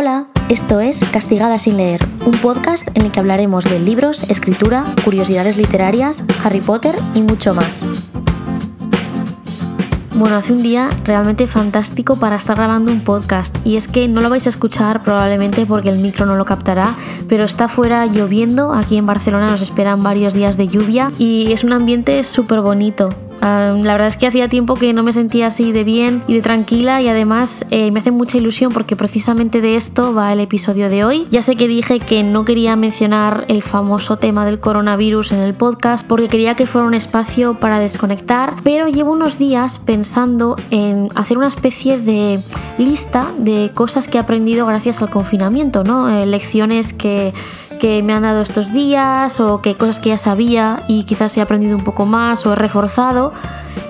Hola, esto es Castigada sin leer, un podcast en el que hablaremos de libros, escritura, curiosidades literarias, Harry Potter y mucho más. Bueno, hace un día realmente fantástico para estar grabando un podcast y es que no lo vais a escuchar probablemente porque el micro no lo captará, pero está fuera lloviendo, aquí en Barcelona nos esperan varios días de lluvia y es un ambiente súper bonito la verdad es que hacía tiempo que no me sentía así de bien y de tranquila y además eh, me hace mucha ilusión porque precisamente de esto va el episodio de hoy. Ya sé que dije que no quería mencionar el famoso tema del coronavirus en el podcast porque quería que fuera un espacio para desconectar, pero llevo unos días pensando en hacer una especie de lista de cosas que he aprendido gracias al confinamiento, ¿no? Eh, lecciones que que me han dado estos días o que cosas que ya sabía y quizás he aprendido un poco más o he reforzado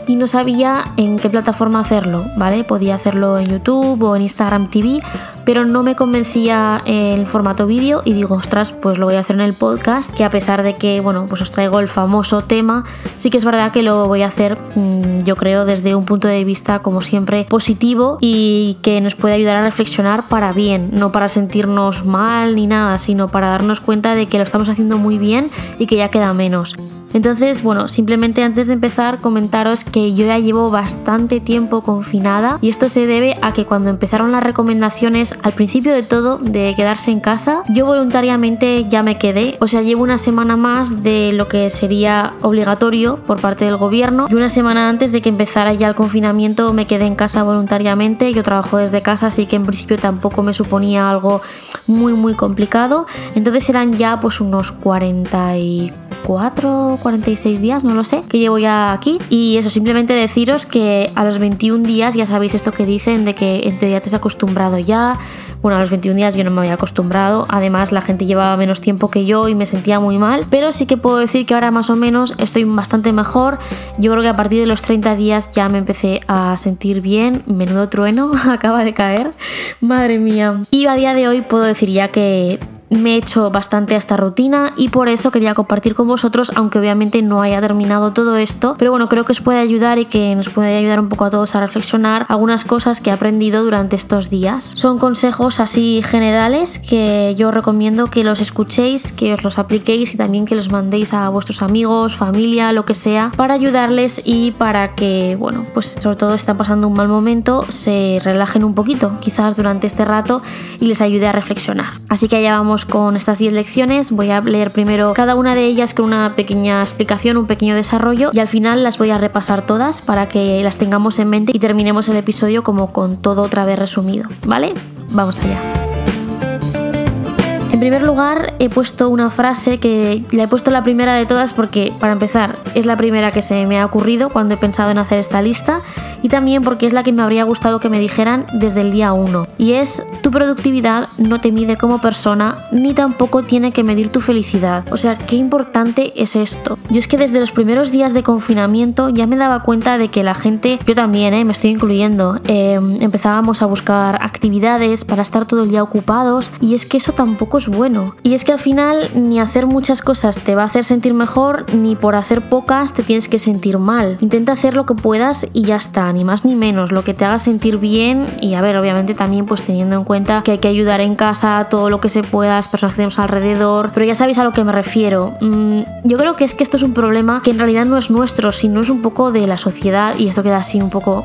y no sabía en qué plataforma hacerlo, ¿vale? Podía hacerlo en YouTube o en Instagram TV, pero no me convencía el formato vídeo y digo, ostras, pues lo voy a hacer en el podcast, que a pesar de que, bueno, pues os traigo el famoso tema, sí que es verdad que lo voy a hacer, mm, yo creo, desde un punto de vista, como siempre, positivo y que nos puede ayudar a reflexionar para bien, no para sentirnos mal ni nada, sino para darnos cuenta de que lo estamos haciendo muy bien y que ya queda menos. Entonces, bueno, simplemente antes de empezar comentaros que yo ya llevo bastante tiempo confinada y esto se debe a que cuando empezaron las recomendaciones al principio de todo de quedarse en casa, yo voluntariamente ya me quedé, o sea, llevo una semana más de lo que sería obligatorio por parte del gobierno y una semana antes de que empezara ya el confinamiento me quedé en casa voluntariamente, yo trabajo desde casa, así que en principio tampoco me suponía algo muy muy complicado, entonces eran ya pues unos 44 4 46 días, no lo sé, que llevo ya aquí. Y eso, simplemente deciros que a los 21 días ya sabéis esto que dicen de que en teoría te has acostumbrado ya. Bueno, a los 21 días yo no me había acostumbrado. Además, la gente llevaba menos tiempo que yo y me sentía muy mal. Pero sí que puedo decir que ahora más o menos estoy bastante mejor. Yo creo que a partir de los 30 días ya me empecé a sentir bien. Menudo trueno acaba de caer. Madre mía. Y a día de hoy puedo decir ya que me he hecho bastante a esta rutina y por eso quería compartir con vosotros, aunque obviamente no haya terminado todo esto, pero bueno, creo que os puede ayudar y que nos puede ayudar un poco a todos a reflexionar algunas cosas que he aprendido durante estos días. Son consejos así generales que yo recomiendo que los escuchéis, que os los apliquéis y también que los mandéis a vuestros amigos, familia, lo que sea, para ayudarles y para que, bueno, pues sobre todo están pasando un mal momento, se relajen un poquito, quizás durante este rato y les ayude a reflexionar. Así que allá vamos con estas 10 lecciones. Voy a leer primero cada una de ellas con una pequeña explicación, un pequeño desarrollo y al final las voy a repasar todas para que las tengamos en mente y terminemos el episodio como con todo otra vez resumido, ¿vale? Vamos allá. En primer lugar, he puesto una frase que la he puesto la primera de todas porque, para empezar, es la primera que se me ha ocurrido cuando he pensado en hacer esta lista y también porque es la que me habría gustado que me dijeran desde el día 1. Y es, tu productividad no te mide como persona ni tampoco tiene que medir tu felicidad. O sea, qué importante es esto. Yo es que desde los primeros días de confinamiento ya me daba cuenta de que la gente, yo también, eh, me estoy incluyendo, em, empezábamos a buscar actividades para estar todo el día ocupados y es que eso tampoco es bueno. Y es que al final ni hacer muchas cosas te va a hacer sentir mejor ni por hacer pocas te tienes que sentir mal. Intenta hacer lo que puedas y ya está ni más ni menos, lo que te haga sentir bien y a ver, obviamente también pues teniendo en cuenta que hay que ayudar en casa todo lo que se pueda, las personas que tenemos alrededor, pero ya sabéis a lo que me refiero. Mm, yo creo que es que esto es un problema que en realidad no es nuestro, sino es un poco de la sociedad y esto queda así un poco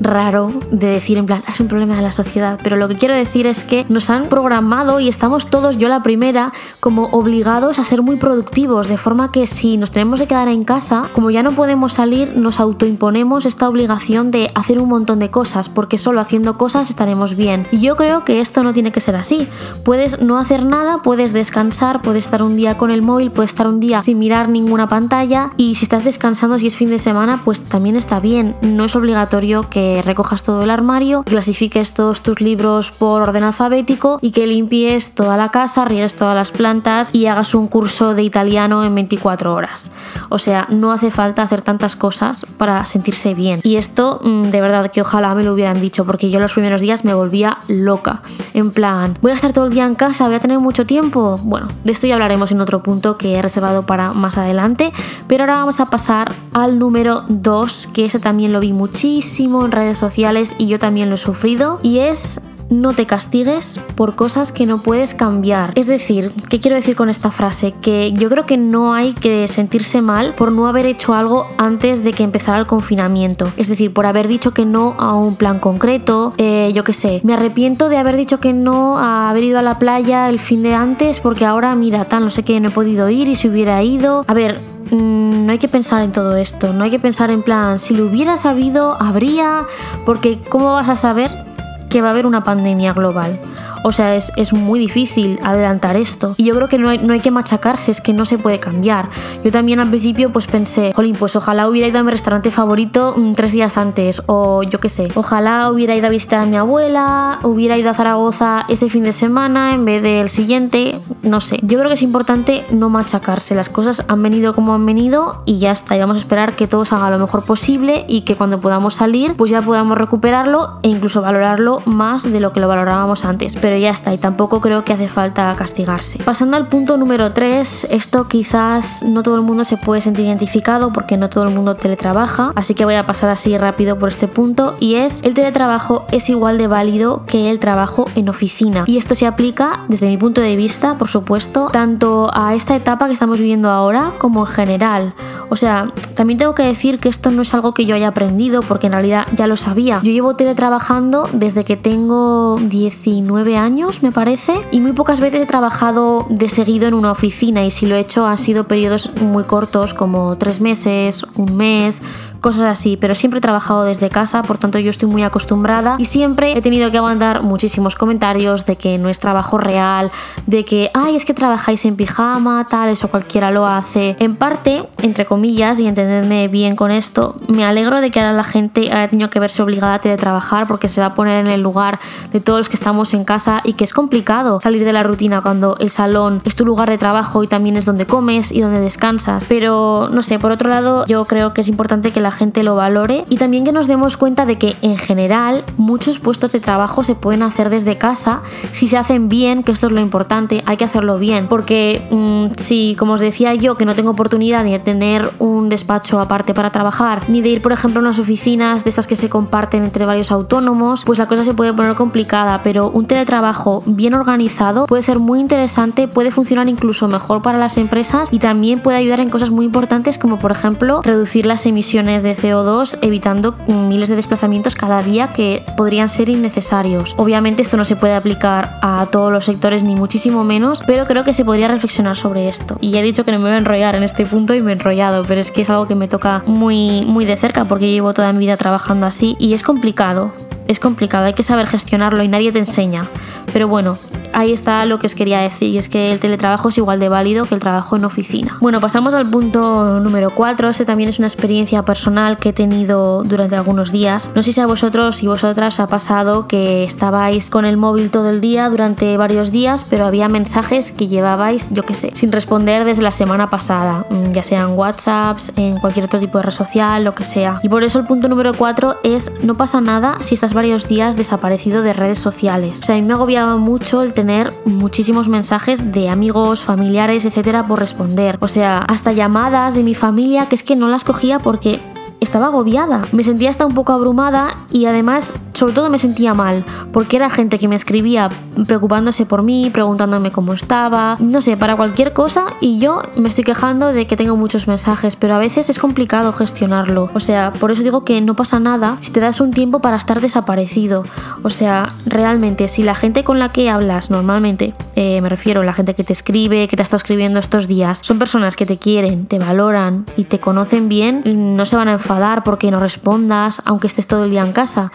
raro de decir en plan, es un problema de la sociedad, pero lo que quiero decir es que nos han programado y estamos todos, yo la primera, como obligados a ser muy productivos, de forma que si nos tenemos que quedar en casa, como ya no podemos salir, nos autoimponemos esta obligación de hacer un montón de cosas, porque solo haciendo cosas estaremos bien. Y yo creo que esto no tiene que ser así. Puedes no hacer nada, puedes descansar, puedes estar un día con el móvil, puedes estar un día sin mirar ninguna pantalla y si estás descansando, si es fin de semana, pues también está bien. No es obligatorio que recojas todo el armario, clasifiques todos tus libros por orden alfabético y que limpies toda la casa, riegues todas las plantas y hagas un curso de italiano en 24 horas. O sea, no hace falta hacer tantas cosas para sentirse bien. Y esto Mm, de verdad que ojalá me lo hubieran dicho, porque yo los primeros días me volvía loca. En plan, voy a estar todo el día en casa, voy a tener mucho tiempo. Bueno, de esto ya hablaremos en otro punto que he reservado para más adelante, pero ahora vamos a pasar al número 2, que ese también lo vi muchísimo en redes sociales y yo también lo he sufrido, y es no te castigues por cosas que no puedes cambiar. Es decir, ¿qué quiero decir con esta frase? Que yo creo que no hay que sentirse mal por no haber hecho algo antes de que empezara el confinamiento. Es decir, por haber dicho que no a un plan concreto, eh, yo qué sé. Me arrepiento de haber dicho que no a haber ido a la playa el fin de antes porque ahora, mira, tal, no sé qué, no he podido ir y si hubiera ido. A ver, mm, no hay que pensar en todo esto, no hay que pensar en plan, si lo hubiera sabido, habría, porque ¿cómo vas a saber que va a haber una pandemia global? O sea, es, muy difícil adelantar esto. Y yo creo que no hay, no hay, que machacarse, es que no se puede cambiar. Yo también al principio pues pensé, jolín, pues ojalá hubiera ido a mi restaurante favorito mm, tres días antes. O yo qué sé, ojalá hubiera ido a visitar a mi abuela, hubiera ido a Zaragoza ese fin de semana en vez del siguiente. No sé, yo creo que es importante no machacarse. Las cosas han venido como han venido y ya está. Y vamos a esperar que todo se haga lo mejor posible y que cuando podamos salir pues ya podamos recuperarlo e incluso valorarlo más de lo que lo valorábamos antes. Pero ya está, y tampoco creo que hace falta castigarse. Pasando al punto número 3, esto quizás no todo el mundo se puede sentir identificado porque no todo el mundo teletrabaja, así que voy a pasar así rápido por este punto, y es el teletrabajo es igual de válido que el trabajo en oficina. Y esto se aplica, desde mi punto de vista, por supuesto, tanto a esta etapa que estamos viviendo ahora como en general. O sea, también tengo que decir que esto no es algo que yo haya aprendido porque en realidad ya lo sabía. Yo llevo teletrabajando desde que tengo 19 años me parece, y muy pocas veces he trabajado de seguido en una oficina y si lo he hecho han sido periodos muy cortos como tres meses, un mes, cosas así, pero siempre he trabajado desde casa, por tanto yo estoy muy acostumbrada y siempre he tenido que aguantar muchísimos comentarios de que no es trabajo real, de que, ay, es que trabajáis en pijama, tal, eso cualquiera lo hace. En parte, entre comillas, y entenderme bien con esto, me alegro de que ahora la gente haya tenido que verse obligada a teletrabajar porque se va a poner en el lugar de todos los que estamos en casa y que es complicado salir de la rutina cuando el salón es tu lugar de trabajo y también es donde comes y donde descansas. Pero no sé, por otro lado, yo creo que es importante que la gente lo valore y también que nos demos cuenta de que en general muchos puestos de trabajo se pueden hacer desde casa. Si se hacen bien, que esto es lo importante, hay que hacerlo bien, porque mm, si, como os decía yo, que no tengo oportunidad de tener un despacho aparte para trabajar, ni de ir, por ejemplo, a unas oficinas de estas que se comparten entre varios autónomos, pues la cosa se puede poner complicada, pero un teletrabajo bien organizado puede ser muy interesante, puede funcionar incluso mejor para las empresas y también puede ayudar en cosas muy importantes como por ejemplo reducir las emisiones de CO2 evitando miles de desplazamientos cada día que podrían ser innecesarios. Obviamente esto no se puede aplicar a todos los sectores ni muchísimo menos, pero creo que se podría reflexionar sobre esto. Y ya he dicho que no me voy a enrollar en este punto y me he enrollado, pero es que es algo que me toca muy, muy de cerca porque llevo toda mi vida trabajando así y es complicado. Es complicado, hay que saber gestionarlo y nadie te enseña. Pero bueno, ahí está lo que os quería decir, y es que el teletrabajo es igual de válido que el trabajo en oficina. Bueno, pasamos al punto número 4, este también es una experiencia personal que he tenido durante algunos días. No sé si a vosotros y vosotras os ha pasado que estabais con el móvil todo el día durante varios días, pero había mensajes que llevabais, yo qué sé, sin responder desde la semana pasada, mm, ya sean WhatsApps, en cualquier otro tipo de red social, lo que sea. Y por eso el punto número 4 es no pasa nada si estás varios días desaparecido de redes sociales. O sea, a mí me agobiaba mucho el tener tener muchísimos mensajes de amigos, familiares, etcétera, por responder. O sea, hasta llamadas de mi familia que es que no las cogía porque estaba agobiada. Me sentía hasta un poco abrumada y además sobre todo me sentía mal, porque era gente que me escribía preocupándose por mí, preguntándome cómo estaba, no sé, para cualquier cosa y yo me estoy quejando de que tengo muchos mensajes, pero a veces es complicado gestionarlo. O sea, por eso digo que no pasa nada si te das un tiempo para estar desaparecido. O sea, realmente, si la gente con la que hablas normalmente, eh, me refiero a la gente que te escribe, que te ha estado escribiendo estos días, son personas que te quieren, te valoran y te conocen bien, no se van a enfadar porque no respondas, aunque estés todo el día en casa.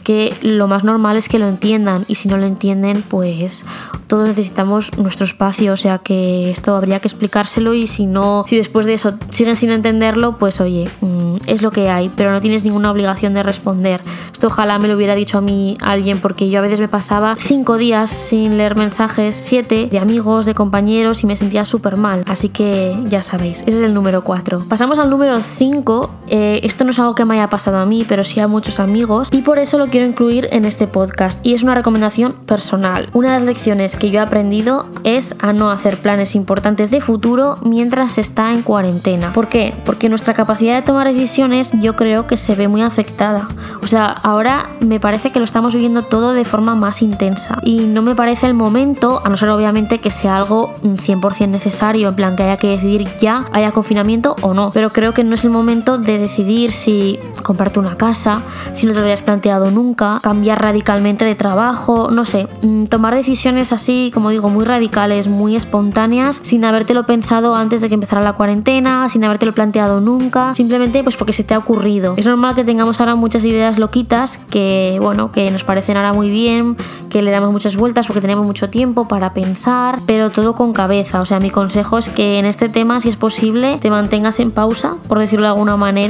Que lo más normal es que lo entiendan y si no lo entienden, pues todos necesitamos nuestro espacio, o sea que esto habría que explicárselo y si no, si después de eso siguen sin entenderlo, pues oye, mm, es lo que hay, pero no tienes ninguna obligación de responder. Esto ojalá me lo hubiera dicho a mí alguien porque yo a veces me pasaba cinco días sin leer mensajes, siete, de amigos, de compañeros y me sentía súper mal, así que ya sabéis, ese es el número 4. Pasamos al número 5 eh, esto no es algo que me haya pasado a mí, pero sí a muchos amigos y por eso lo quiero incluir en este podcast y es una recomendación personal. Una de las lecciones que yo he aprendido es a no hacer planes importantes de futuro mientras está en cuarentena. ¿Por qué? Porque nuestra capacidad de tomar decisiones yo creo que se ve muy afectada. O sea, ahora me parece que lo estamos viviendo todo de forma más intensa y no me parece el momento, a no ser obviamente que sea algo 100% necesario, en plan que haya que decidir ya, haya confinamiento o no, pero creo que no es el momento de decidir si comprarte una casa, si no te lo habías planteado nunca, cambiar radicalmente de trabajo, no sé, mm, tomar decisiones así, como digo, muy radicales, muy espontáneas, sin habértelo pensado antes de que empezara la cuarentena, sin habértelo planteado nunca, simplemente pues porque se te ha ocurrido. Es normal que tengamos ahora muchas ideas loquitas que, bueno, que nos parecen ahora muy bien, que le damos muchas vueltas porque tenemos mucho tiempo para pensar, pero todo con cabeza. O sea, mi consejo es que en este tema, si es posible, te mantengas en pausa, por decirlo de alguna manera,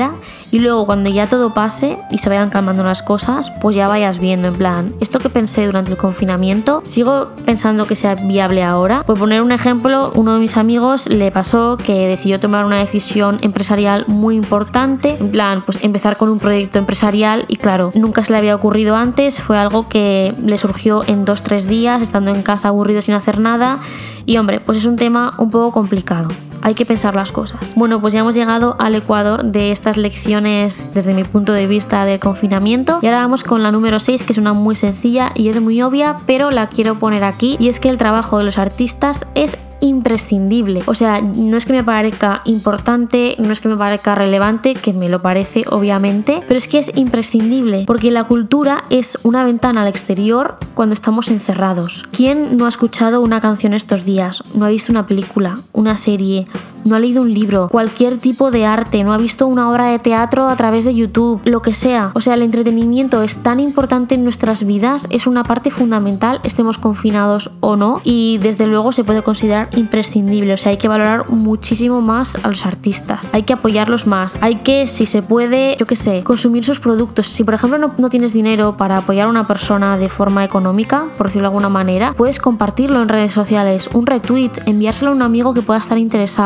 y luego cuando ya todo pase y se vayan calmando las cosas, pues ya vayas viendo en plan, esto que pensé durante el confinamiento, sigo pensando que sea viable ahora. Por poner un ejemplo, uno de mis amigos le pasó que decidió tomar una decisión empresarial muy importante, en plan, pues empezar con un proyecto empresarial y claro, nunca se le había ocurrido antes, fue algo que le surgió en dos, tres días, estando en casa aburrido sin hacer nada y hombre, pues es un tema un poco complicado hay que pensar las cosas. Bueno, pues ya hemos llegado al ecuador de estas lecciones desde mi punto de vista de confinamiento y ahora vamos con la número 6 que es una muy sencilla y es muy obvia pero la quiero poner aquí y es que el trabajo de los artistas es imprescindible. O sea, no es que me parezca importante, no es que me parezca relevante, que me lo parece obviamente, pero es que es imprescindible, porque la cultura es una ventana al exterior cuando estamos encerrados. ¿Quién no ha escuchado una canción estos días? ¿No ha visto una película, una serie? no ha leído un libro, cualquier tipo de arte, no ha visto una obra de teatro a través de YouTube, lo que sea. O sea, el entretenimiento es tan importante en nuestras vidas, es una parte fundamental, estemos confinados o no, y desde luego se puede considerar imprescindible. O sea, hay que valorar muchísimo más a los artistas, hay que apoyarlos más, hay que, si se puede, yo qué sé, consumir sus productos. Si por ejemplo no, no tienes dinero para apoyar a una persona de forma económica, por decirlo de alguna manera, puedes compartirlo en redes sociales, un retweet, enviárselo a un amigo que pueda estar interesado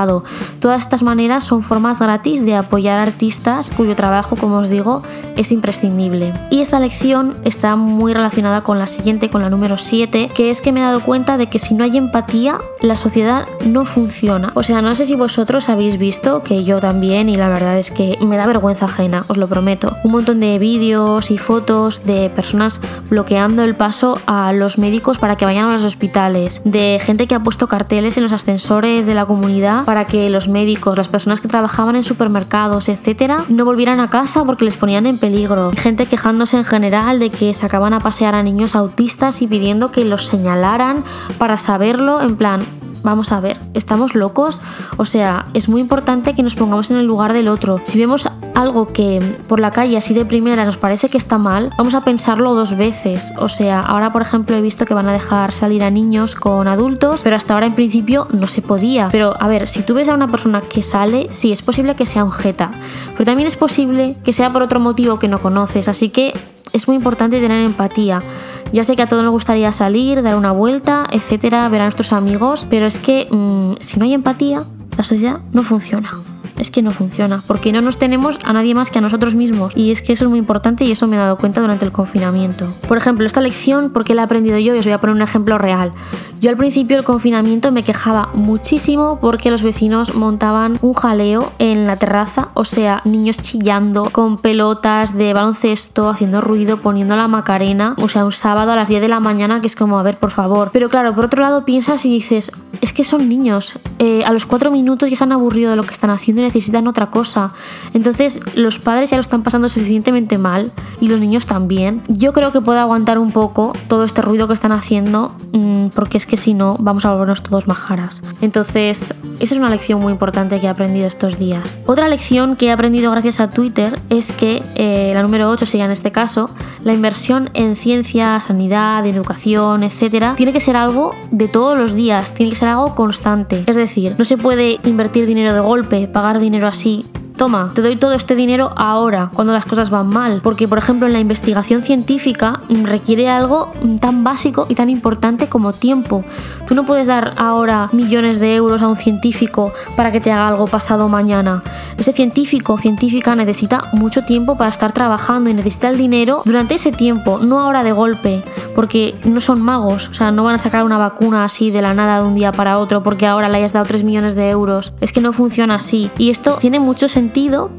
Todas estas maneras son formas gratis de apoyar artistas cuyo trabajo, como os digo, es imprescindible. Y esta lección está muy relacionada con la siguiente, con la número 7, que es que me he dado cuenta de que si no hay empatía, la sociedad no funciona. O sea, no sé si vosotros habéis visto, que yo también, y la verdad es que me da vergüenza ajena, os lo prometo. Un montón de vídeos y fotos de personas bloqueando el paso a los médicos para que vayan a los hospitales, de gente que ha puesto carteles en los ascensores de la comunidad para que los médicos, las personas que trabajaban en supermercados, etcétera, no volvieran a casa porque les ponían en peligro. Gente quejándose en general de que sacaban a pasear a niños autistas y pidiendo que los señalaran para saberlo, en plan, vamos a ver, ¿estamos locos? O sea, es muy importante que nos pongamos en el lugar del otro. Si vemos algo que por la calle así de primera nos parece que está mal, vamos a pensarlo dos veces. O sea, ahora por ejemplo he visto que van a dejar salir a niños con adultos, pero hasta ahora en principio no se podía. Pero a ver, si tú ves a una persona que sale, sí, es posible que sea un jeta, pero también es posible que sea por otro motivo que no conoces, así que es muy importante tener empatía. Ya sé que a todos nos gustaría salir, dar una vuelta, etcétera, ver a nuestros amigos, pero es que mm, si no hay empatía, la sociedad no funciona es que no funciona, porque no nos tenemos a nadie más que a nosotros mismos. Y es que eso es muy importante y eso me he dado cuenta durante el confinamiento. Por ejemplo, esta lección, ¿por qué la he aprendido yo? Y os voy a poner un ejemplo real. Yo al principio del confinamiento me quejaba muchísimo porque los vecinos montaban un jaleo en la terraza, o sea, niños chillando con pelotas de baloncesto, haciendo ruido, poniendo la macarena, o sea, un sábado a las 10 de la mañana que es como, a ver, por favor. Pero claro, por otro lado piensas y dices, es que son niños, eh, a los 4 minutos ya se han aburrido de lo que están haciendo necesitan otra cosa. Entonces los padres ya lo están pasando suficientemente mal y los niños también. Yo creo que puedo aguantar un poco todo este ruido que están haciendo mm, porque es que si no vamos a volvernos todos majaras. Entonces esa es una lección muy importante que he aprendido estos días. Otra lección que he aprendido gracias a Twitter es que eh, la número 8 sería en este caso la inversión en ciencia, sanidad, educación, etcétera, tiene que ser algo de todos los días, tiene que ser algo constante. Es decir, no se puede invertir dinero de golpe, pagar dinero así toma, te doy todo este dinero ahora, cuando las cosas van mal. Porque, por ejemplo, en la investigación científica requiere algo tan básico y tan importante como tiempo. Tú no puedes dar ahora millones de euros a un científico para que te haga algo pasado mañana. Ese científico o científica necesita mucho tiempo para estar trabajando y necesita el dinero durante ese tiempo, no ahora de golpe, porque no son magos, o sea, no van a sacar una vacuna así de la nada de un día para otro porque ahora le hayas dado 3 millones de euros. Es que no funciona así. Y esto tiene mucho sentido,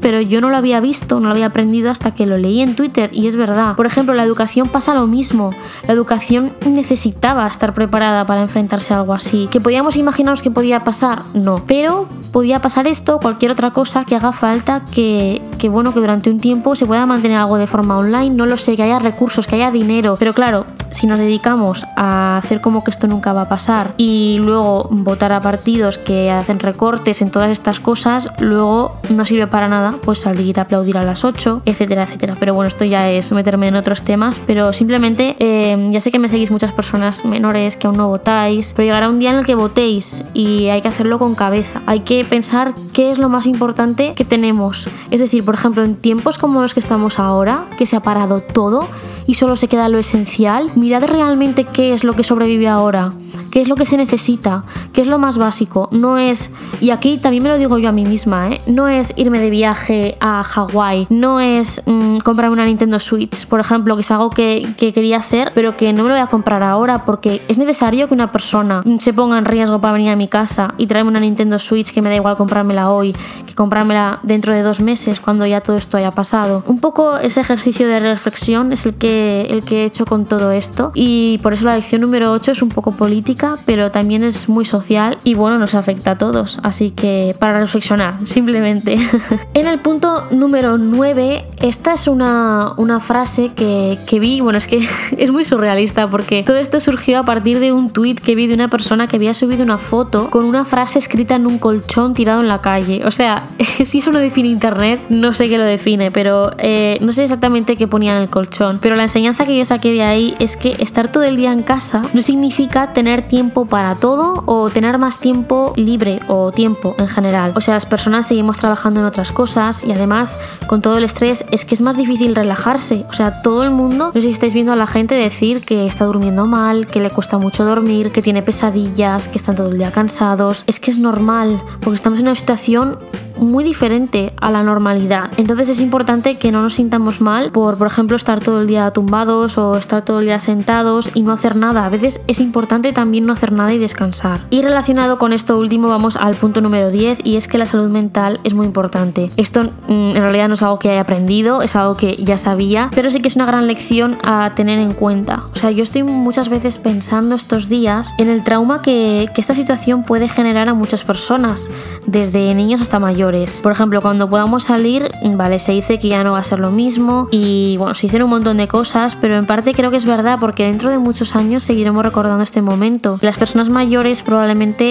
pero yo no lo había visto, no lo había aprendido hasta que lo leí en Twitter y es verdad. Por ejemplo, la educación pasa lo mismo. La educación necesitaba estar preparada para enfrentarse a algo así. ¿Que podíamos imaginarnos que podía pasar? No. Pero podía pasar esto, cualquier otra cosa que haga falta que, que bueno, que durante un tiempo se pueda mantener algo de forma online, no lo sé, que haya recursos, que haya dinero. Pero claro, si nos dedicamos a hacer como que esto nunca va a pasar y luego votar a partidos que hacen recortes en todas estas cosas, luego no sirve para nada pues salir a aplaudir a las 8, etcétera, etcétera. Pero bueno, esto ya es meterme en otros temas, pero simplemente eh, ya sé que me seguís muchas personas menores que aún no votáis, pero llegará un día en el que votéis y hay que hacerlo con cabeza. Hay que pensar qué es lo más importante que tenemos. Es decir, por ejemplo, en tiempos como los que estamos ahora, que se ha parado todo, y solo se queda lo esencial, realmente qué es lo que sobrevive ahora, qué es lo que se necesita, qué es lo más básico. No es, y aquí también me lo digo yo a mí misma, ¿eh? no es irme de viaje a Hawái, no es mm, comprarme una Nintendo Switch, por ejemplo, que es algo que, que quería hacer, pero que no me lo voy a comprar ahora porque es necesario que una persona se ponga en riesgo para venir a mi casa y traerme una Nintendo Switch que me da igual comprármela hoy que comprármela dentro de dos meses cuando ya todo esto haya pasado. Un poco ese ejercicio de reflexión es el que el que he hecho con todo esto y por eso la lección número 8 es un poco política, pero también es muy social y bueno, nos afecta a todos, así que para reflexionar, simplemente. en el punto número 9, esta es una, una frase que, que vi, bueno, es que es muy surrealista porque todo esto surgió a partir de un tweet que vi de una persona que había subido una foto con una frase escrita en un colchón tirado en la calle. O sea, si eso lo define internet, no sé qué lo define, pero eh, no sé exactamente qué ponía en el colchón, pero la enseñanza que yo saqué de ahí es que estar todo el día en casa no significa tener tiempo para todo o tener más tiempo libre o tiempo en general. O sea, las personas seguimos trabajando en otras cosas y además con todo el estrés es que es más difícil relajarse. O sea, todo el mundo, no sé si estáis viendo a la gente decir que está durmiendo mal, que le cuesta mucho dormir, que tiene pesadillas, que están todo el día cansados. Es que es normal, porque estamos en una situación muy diferente a la normalidad. Entonces es importante que no nos sintamos mal por, por ejemplo, estar todo el día tumbados o estar todo el día sentados y no hacer nada. A veces es importante también no hacer nada y descansar. Y relacionado con esto último vamos al punto número 10 y es que la salud mental es muy importante. Esto mm, en realidad no es algo que haya aprendido, es algo que ya sabía, pero sí que es una gran lección a tener en cuenta. O sea, yo estoy muchas veces pensando estos días en el trauma que, esta situación puede generar a muchas personas, desde niños hasta mayores por ejemplo, cuando podamos salir, vale, se dice que ya no va a ser lo mismo y bueno, se hicieron un montón de cosas, pero en parte creo que es verdad porque dentro de muchos años seguiremos recordando este momento. Las personas mayores probablemente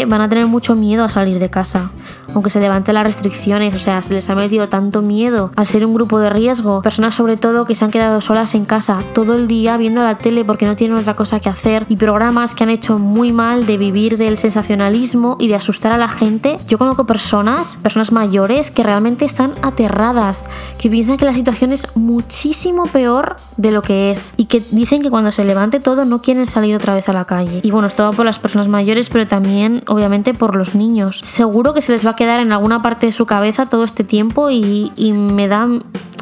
van a tener mucho miedo a salir de casa, aunque se levanten las restricciones, o sea, se les ha metido tanto miedo al ser un grupo de riesgo. Personas sobre todo que se han quedado solas en casa todo el día viendo la tele porque no tienen otra cosa que hacer y programas que han hecho muy mal de vivir del sensacionalismo y de asustar a la gente. Yo conozco personas, personas mayores, que realmente están aterradas, que piensan que la situación es muchísimo peor de lo que es y que dicen que cuando se levante todo no quieren salir otra vez a la calle. Y bueno, esto va por las personas mayores, pero también obviamente por los niños. Seguro que se les va a quedar en alguna parte de su cabeza todo este tiempo y, me da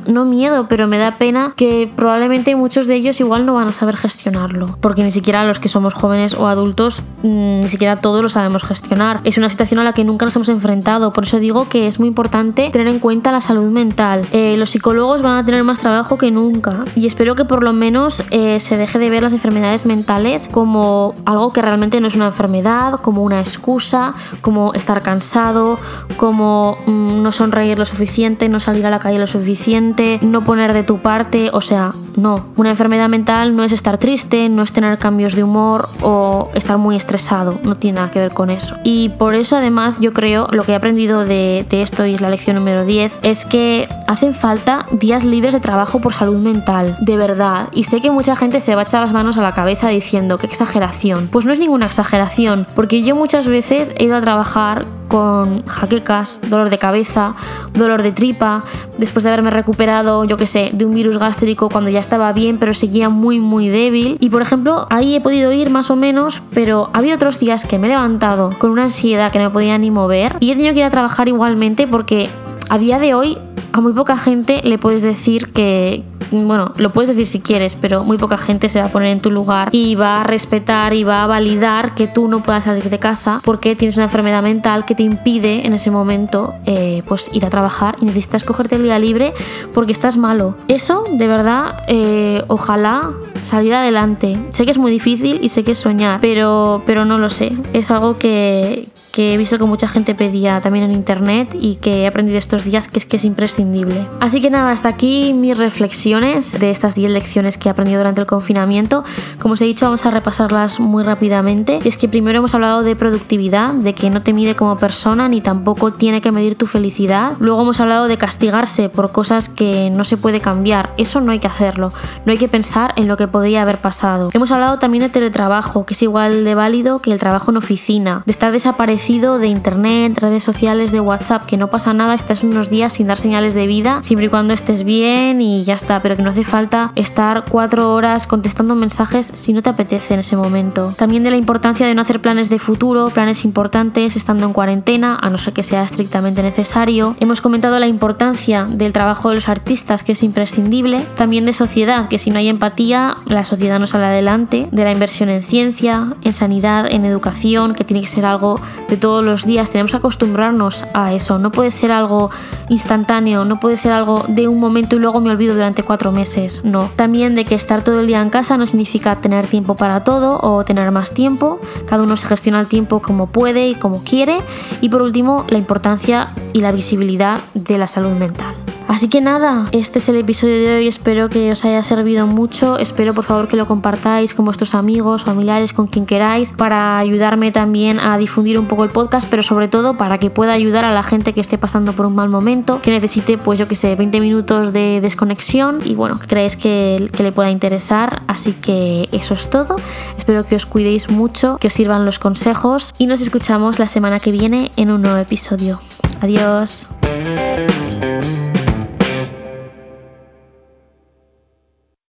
no miedo, pero me da pena que probablemente muchos de ellos igual no van a saber gestionarlo, porque ni siquiera los que somos jóvenes o adultos, mm, ni siquiera todos lo sabemos gestionar. Es una situación a la que nunca nos hemos enfrentado, por eso digo que es muy importante tener en cuenta la salud mental. Eh, los psicólogos van a tener más trabajo que nunca y espero que por lo menos eh, se deje de ver las enfermedades mentales como algo que realmente no es una enfermedad, como una excusa, como estar cansado, como mm, no sonreír lo suficiente, no salir a la calle lo suficiente no poner de tu parte, o sea, no. Una enfermedad mental no es estar triste, no es tener cambios de humor o estar muy estresado, no tiene nada que ver con eso. Y por eso además yo creo, lo que he aprendido de, esto y es la lección número 10, es que hacen falta días libres de trabajo por salud mental, de verdad. Y sé que mucha gente se va a echar las manos a la cabeza diciendo, qué exageración. Pues no es ninguna exageración, porque yo muchas veces he ido a trabajar con jaquecas, dolor de cabeza, dolor de tripa, después de haberme recuperado, yo que sé, de un virus gástrico cuando ya estaba bien, pero seguía muy, muy débil. Y por ejemplo, ahí he podido ir más o menos, pero había otros días que me he levantado con una ansiedad que no me podía ni mover y he tenido que ir a trabajar igualmente porque a día de hoy a muy poca gente le puedes decir que, bueno, lo puedes decir si quieres, pero muy poca gente se va a poner en tu lugar y va a respetar y va a validar que tú no puedas salir de casa porque tienes una enfermedad mental que te impide en ese momento eh, pues ir a trabajar y necesitas cogerte el día libre porque estás malo. Eso, de verdad, eh, ojalá salir adelante. Sé que es muy difícil y sé que es soñar, pero, pero no lo sé. Es algo que, que he visto que mucha gente pedía también en internet y que he aprendido estos días que es que es imprescindible. Así que nada, hasta aquí mis reflexiones de estas 10 lecciones que he aprendido durante el confinamiento. Como os he dicho, vamos a repasarlas muy rápidamente. Y es que primero hemos hablado de productividad, de que no te mide como persona ni tampoco tiene que medir tu felicidad. Luego hemos hablado de castigarse por cosas que no se puede cambiar. Eso no hay que hacerlo. No hay que pensar en lo que podría haber pasado. Hemos hablado también de teletrabajo, que es igual de válido que el trabajo en oficina, de estar desaparecido de internet, redes sociales, de WhatsApp, que no pasa nada, estás unos días sin dar señales de vida, siempre y cuando estés bien y ya está, pero que no hace falta estar cuatro horas contestando mensajes si no te apetece en ese momento. También de la importancia de no hacer planes de futuro, planes importantes estando en cuarentena, a no ser que sea estrictamente necesario. Hemos comentado la importancia del trabajo de los artistas, que es imprescindible. También de sociedad, que si no hay empatía, la sociedad no sale adelante. De la inversión en ciencia, en sanidad, en educación, que tiene que ser algo todos los días, tenemos que acostumbrarnos a eso, no puede ser algo instantáneo, no puede ser algo de un momento y luego me olvido durante cuatro meses, no. También de que estar todo el día en casa no significa tener tiempo para todo o tener más tiempo, cada uno se gestiona el tiempo como puede y como quiere y por último la importancia y la visibilidad de la salud mental. Así que nada, este es el episodio de hoy, espero que os haya servido mucho, espero por favor que lo compartáis con vuestros amigos, familiares, con quien queráis, para ayudarme también a difundir un poco el podcast, pero sobre todo para que pueda ayudar a la gente que esté pasando por un mal momento, que necesite pues yo que sé, 20 minutos de desconexión y bueno, creéis que, que le pueda interesar, así que eso es todo, espero que os cuidéis mucho, que os sirvan los consejos y nos escuchamos la semana que viene en un nuevo episodio. Adiós.